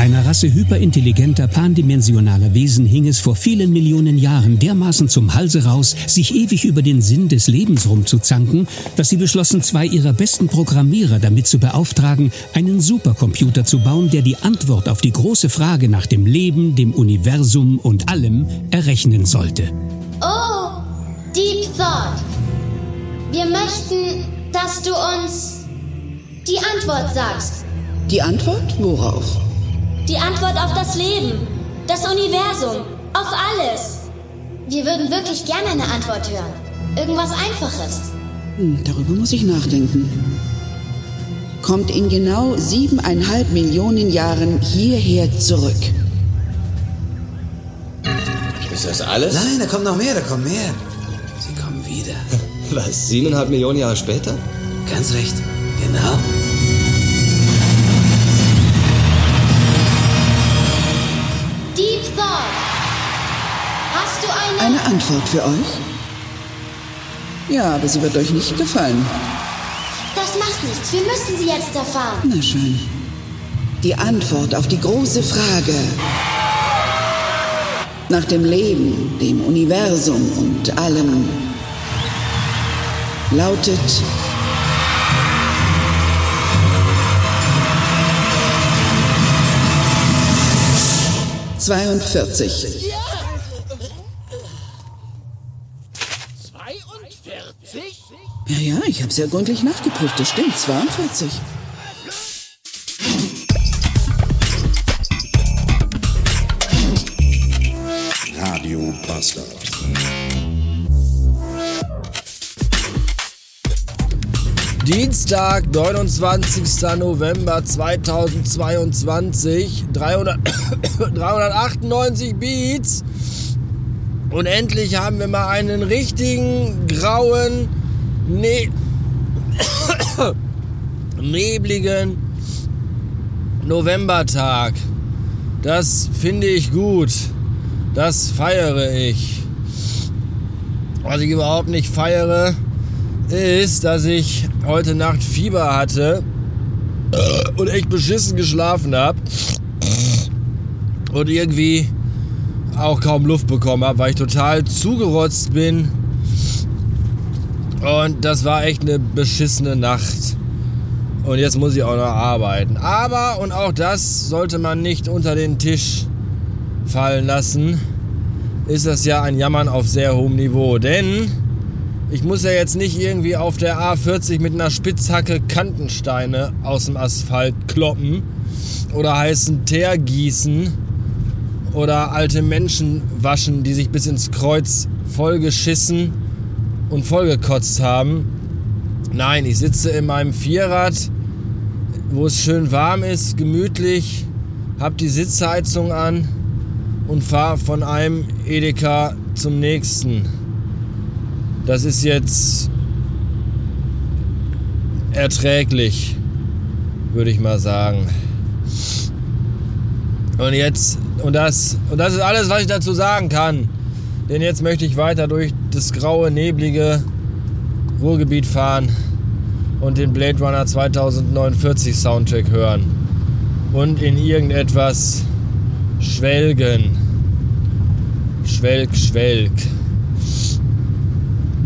Einer Rasse hyperintelligenter, pandimensionaler Wesen hing es vor vielen Millionen Jahren dermaßen zum Halse raus, sich ewig über den Sinn des Lebens rumzuzanken, dass sie beschlossen, zwei ihrer besten Programmierer damit zu beauftragen, einen Supercomputer zu bauen, der die Antwort auf die große Frage nach dem Leben, dem Universum und allem errechnen sollte. Oh, Deep Thought. Wir möchten, dass du uns die Antwort sagst. Die Antwort worauf? Die Antwort auf das Leben, das Universum, auf alles. Wir würden wirklich gerne eine Antwort hören. Irgendwas Einfaches. Hm, darüber muss ich nachdenken. Kommt in genau siebeneinhalb Millionen Jahren hierher zurück. Ist das alles? Nein, da kommt noch mehr, da kommt mehr. Sie kommen wieder. Was, siebeneinhalb Millionen Jahre später? Ganz recht. Genau. Antwort für euch? Ja, aber sie wird euch nicht gefallen. Das macht nichts. Wir müssen sie jetzt erfahren. Na schön. Die Antwort auf die große Frage nach dem Leben, dem Universum und allem lautet zweiundvierzig. 42? Ja, ja, ich habe sehr gründlich nachgeprüft. Das stimmt, 42. Radio Bastard. Dienstag, 29. November 2022, 300, 398 Beats. Und endlich haben wir mal einen richtigen grauen, ne nebligen Novembertag. Das finde ich gut. Das feiere ich. Was ich überhaupt nicht feiere, ist, dass ich heute Nacht Fieber hatte und echt beschissen geschlafen habe und irgendwie auch kaum Luft bekommen habe, weil ich total zugerotzt bin. Und das war echt eine beschissene Nacht. Und jetzt muss ich auch noch arbeiten. Aber, und auch das sollte man nicht unter den Tisch fallen lassen, ist das ja ein Jammern auf sehr hohem Niveau. Denn ich muss ja jetzt nicht irgendwie auf der A40 mit einer Spitzhacke Kantensteine aus dem Asphalt kloppen oder heißen Teer gießen oder alte Menschen waschen, die sich bis ins Kreuz vollgeschissen und vollgekotzt haben. Nein, ich sitze in meinem Vierrad, wo es schön warm ist, gemütlich, habe die Sitzheizung an und fahre von einem Edeka zum nächsten. Das ist jetzt erträglich, würde ich mal sagen. Und jetzt, und das, und das ist alles, was ich dazu sagen kann. Denn jetzt möchte ich weiter durch das graue, neblige Ruhrgebiet fahren und den Blade Runner 2049 Soundtrack hören. Und in irgendetwas schwelgen. Schwelg, schwelg.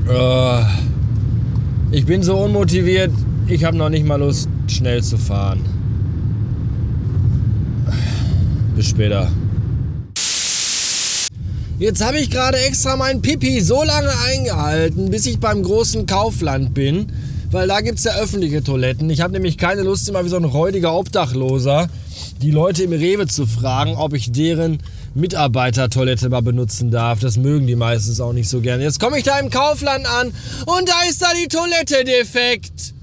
Oh. Ich bin so unmotiviert, ich habe noch nicht mal Lust, schnell zu fahren. Bis später. Jetzt habe ich gerade extra mein Pipi so lange eingehalten, bis ich beim großen Kaufland bin, weil da gibt es ja öffentliche Toiletten. Ich habe nämlich keine Lust, immer wie so ein räudiger Obdachloser die Leute im Rewe zu fragen, ob ich deren Mitarbeitertoilette mal benutzen darf. Das mögen die meistens auch nicht so gerne. Jetzt komme ich da im Kaufland an und da ist da die Toilette defekt.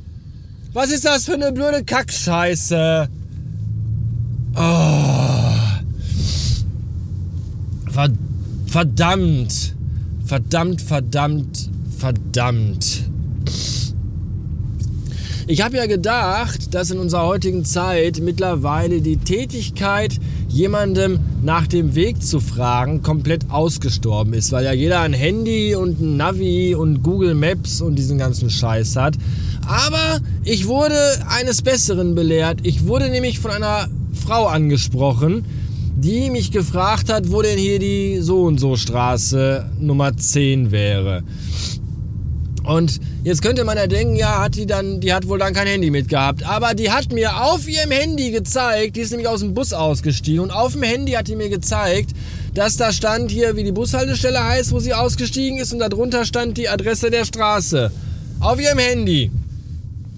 Was ist das für eine blöde Kackscheiße? Oh. Verdammt. Verdammt, verdammt, verdammt. Ich habe ja gedacht, dass in unserer heutigen Zeit mittlerweile die Tätigkeit, jemandem nach dem Weg zu fragen, komplett ausgestorben ist, weil ja jeder ein Handy und ein Navi und Google Maps und diesen ganzen Scheiß hat. Aber ich wurde eines Besseren belehrt. Ich wurde nämlich von einer Frau angesprochen, die mich gefragt hat, wo denn hier die so und so Straße Nummer 10 wäre. Und jetzt könnte man ja denken, ja, hat die dann, die hat wohl dann kein Handy mitgehabt. Aber die hat mir auf ihrem Handy gezeigt, die ist nämlich aus dem Bus ausgestiegen und auf dem Handy hat die mir gezeigt, dass da stand hier, wie die Bushaltestelle heißt, wo sie ausgestiegen ist und darunter stand die Adresse der Straße. Auf ihrem Handy.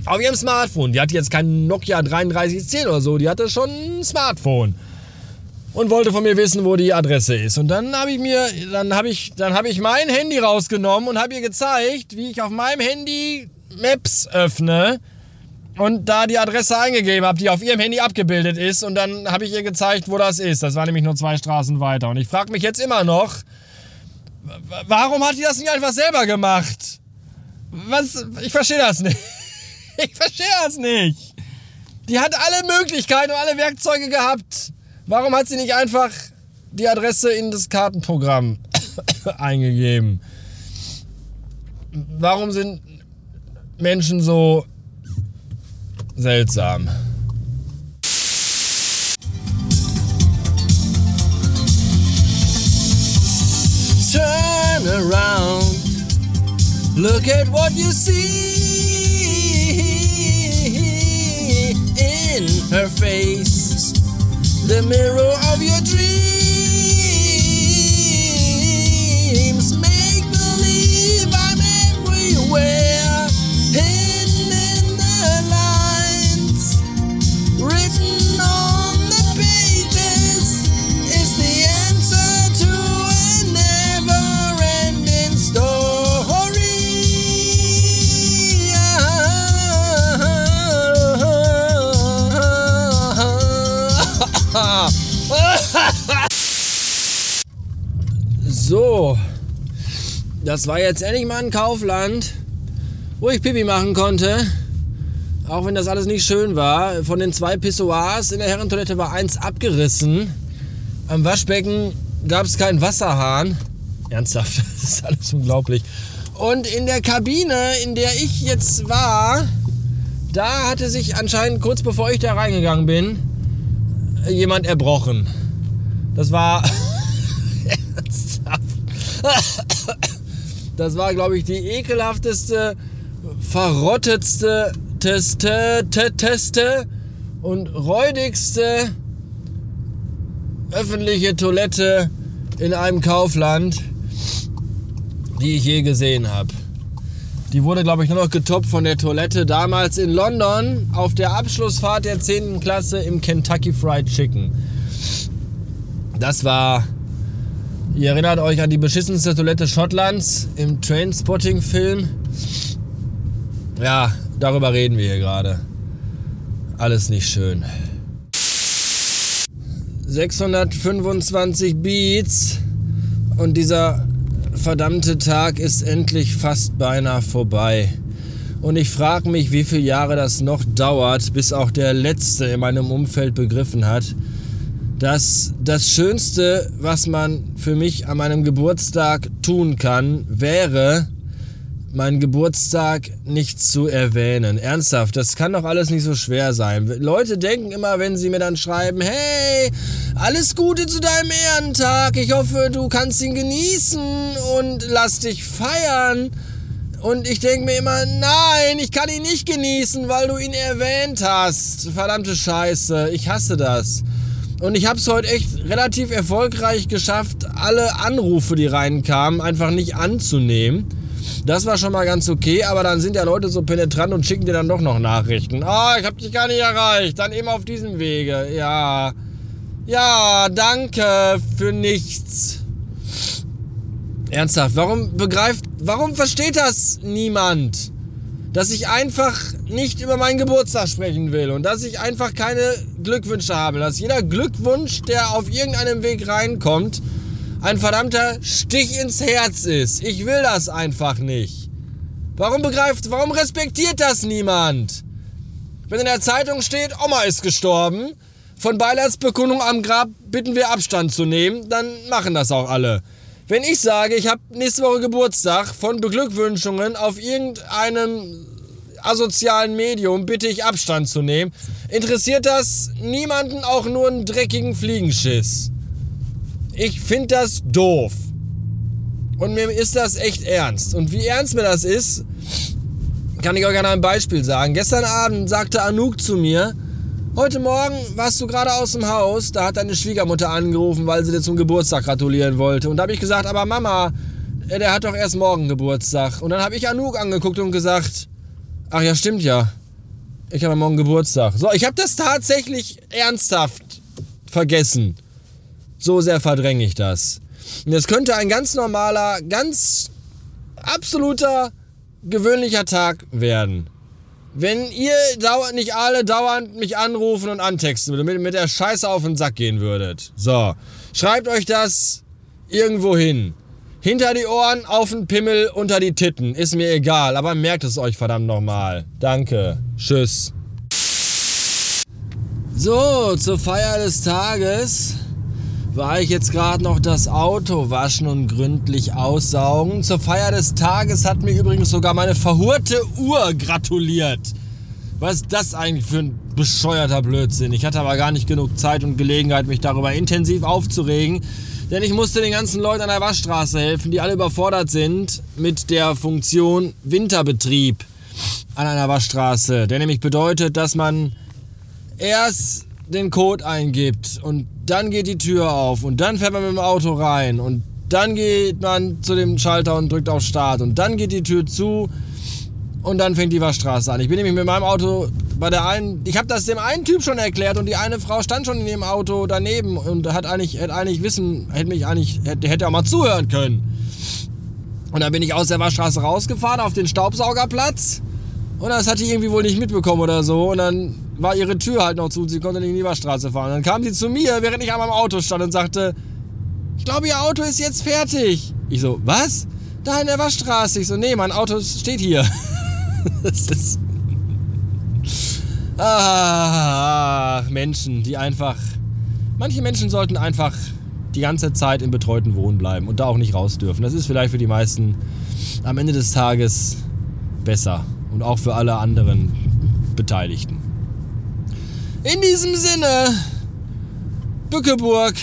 Auf ihrem Smartphone. Die hat jetzt kein Nokia 3310 oder so, die hatte schon ein Smartphone und wollte von mir wissen, wo die Adresse ist. Und dann habe ich mir, dann habe ich, dann habe ich mein Handy rausgenommen und habe ihr gezeigt, wie ich auf meinem Handy Maps öffne und da die Adresse eingegeben habe, die auf ihrem Handy abgebildet ist. Und dann habe ich ihr gezeigt, wo das ist. Das war nämlich nur zwei Straßen weiter. Und ich frage mich jetzt immer noch, warum hat die das nicht einfach selber gemacht? Was? Ich verstehe das nicht. Ich verstehe das nicht. Die hat alle Möglichkeiten und alle Werkzeuge gehabt. Warum hat sie nicht einfach die Adresse in das Kartenprogramm eingegeben? Warum sind Menschen so seltsam? Turn around, look at what you see in her face, the mirror of your dreams. Das war jetzt endlich mal ein Kaufland, wo ich Pipi machen konnte. Auch wenn das alles nicht schön war. Von den zwei Pissoirs in der Herrentoilette war eins abgerissen. Am Waschbecken gab es keinen Wasserhahn. Ernsthaft, das ist alles unglaublich. Und in der Kabine, in der ich jetzt war, da hatte sich anscheinend kurz bevor ich da reingegangen bin, jemand erbrochen. Das war. Ernsthaft. Das war, glaube ich, die ekelhafteste, verrottetste, teste, te- teste und räudigste öffentliche Toilette in einem Kaufland, die ich je gesehen habe. Die wurde, glaube ich, nur noch getoppt von der Toilette damals in London auf der Abschlussfahrt der 10. Klasse im Kentucky Fried Chicken. Das war, ihr erinnert euch an die beschissenste Toilette Schottlands im Trainspotting-Film. Ja, darüber reden wir hier gerade. Alles nicht schön. 625 Beats und dieser verdammte Tag ist endlich fast beinahe vorbei. Und ich frage mich, wie viele Jahre das noch dauert, bis auch der Letzte in meinem Umfeld begriffen hat, dass das Schönste, was man für mich an meinem Geburtstag tun kann, wäre, meinen Geburtstag nicht zu erwähnen. Ernsthaft, das kann doch alles nicht so schwer sein. Leute denken immer, wenn sie mir dann schreiben, hey, alles Gute zu deinem Ehrentag, ich hoffe, du kannst ihn genießen und lass dich feiern. Und ich denke mir immer, nein, ich kann ihn nicht genießen, weil du ihn erwähnt hast. Verdammte Scheiße, ich hasse das. Und ich habe es heute echt relativ erfolgreich geschafft, alle Anrufe, die reinkamen, einfach nicht anzunehmen. Das war schon mal ganz okay, aber dann sind ja Leute so penetrant und schicken dir dann doch noch Nachrichten. Ah, ich habe dich gar nicht erreicht. Dann eben auf diesem Wege. Ja. Ja, danke für nichts. Ernsthaft, warum begreift, warum versteht das niemand? Dass ich einfach nicht über meinen Geburtstag sprechen will und dass ich einfach keine Glückwünsche habe. Dass jeder Glückwunsch, der auf irgendeinem Weg reinkommt, ein verdammter Stich ins Herz ist. Ich will das einfach nicht. Warum begreift, warum respektiert das niemand? Wenn in der Zeitung steht, Oma ist gestorben, von Beileidsbekundung am Grab bitten wir Abstand zu nehmen, dann machen das auch alle. Wenn ich sage, ich habe nächste Woche Geburtstag, von Beglückwünschungen auf irgendeinem asozialen Medium bitte ich Abstand zu nehmen. Interessiert das niemanden auch nur einen dreckigen Fliegenschiss? Ich finde das doof. Und mir ist das echt ernst. Und wie ernst mir das ist, kann ich euch an einem Beispiel sagen. Gestern Abend sagte Anouk zu mir, heute Morgen warst du gerade aus dem Haus, da hat deine Schwiegermutter angerufen, weil sie dir zum Geburtstag gratulieren wollte. Und da habe ich gesagt, aber Mama, äh, der hat doch erst morgen Geburtstag. Und dann habe ich Anouk angeguckt und gesagt, ach ja, stimmt ja. Ich habe morgen Geburtstag. So, ich habe das tatsächlich ernsthaft vergessen. So sehr verdränge ich das. Und es könnte ein ganz normaler, ganz absoluter, gewöhnlicher Tag werden. Wenn ihr dauernd, nicht alle dauernd mich anrufen und antexten würdet, mit, mit der Scheiße auf den Sack gehen würdet. So, schreibt euch das irgendwo hin. Hinter die Ohren, auf den Pimmel, unter die Titten. Ist mir egal, aber merkt es euch verdammt nochmal. Danke. Tschüss. So, zur Feier des Tages war ich jetzt gerade noch das Auto waschen und gründlich aussaugen. Zur Feier des Tages hat mir übrigens sogar meine verhurte Uhr gratuliert. Was ist das eigentlich für ein bescheuerter Blödsinn? Ich hatte aber gar nicht genug Zeit und Gelegenheit, mich darüber intensiv aufzuregen. Denn ich musste den ganzen Leuten an der Waschstraße helfen, die alle überfordert sind mit der Funktion Winterbetrieb an einer Waschstraße. Der nämlich bedeutet, dass man erst den Code eingibt und dann geht die Tür auf und dann fährt man mit dem Auto rein und dann geht man zu dem Schalter und drückt auf Start und dann geht die Tür zu und dann fängt die Waschstraße an. Ich bin nämlich mit meinem Auto bei der einen, ich habe das dem einen Typ schon erklärt und die eine Frau stand schon in dem Auto daneben und hat eigentlich, hätte eigentlich wissen, hätte mich eigentlich, hätte, hätte auch mal zuhören können. Und dann bin ich aus der Waschstraße rausgefahren auf den Staubsaugerplatz und das hat die irgendwie wohl nicht mitbekommen oder so und dann war ihre Tür halt noch zu und sie konnte nicht in die Waschstraße fahren. Dann kam sie zu mir, während ich an meinem Auto stand und sagte, ich glaube, ihr Auto ist jetzt fertig. Ich so, was? Da in der Waschstraße. Ich so, nee, mein Auto steht hier. das ist Ach, Menschen, die einfach. Manche Menschen sollten einfach die ganze Zeit im betreuten Wohnen bleiben und da auch nicht raus dürfen. Das ist vielleicht für die meisten am Ende des Tages besser und auch für alle anderen Beteiligten. In diesem Sinne, Bückeburg,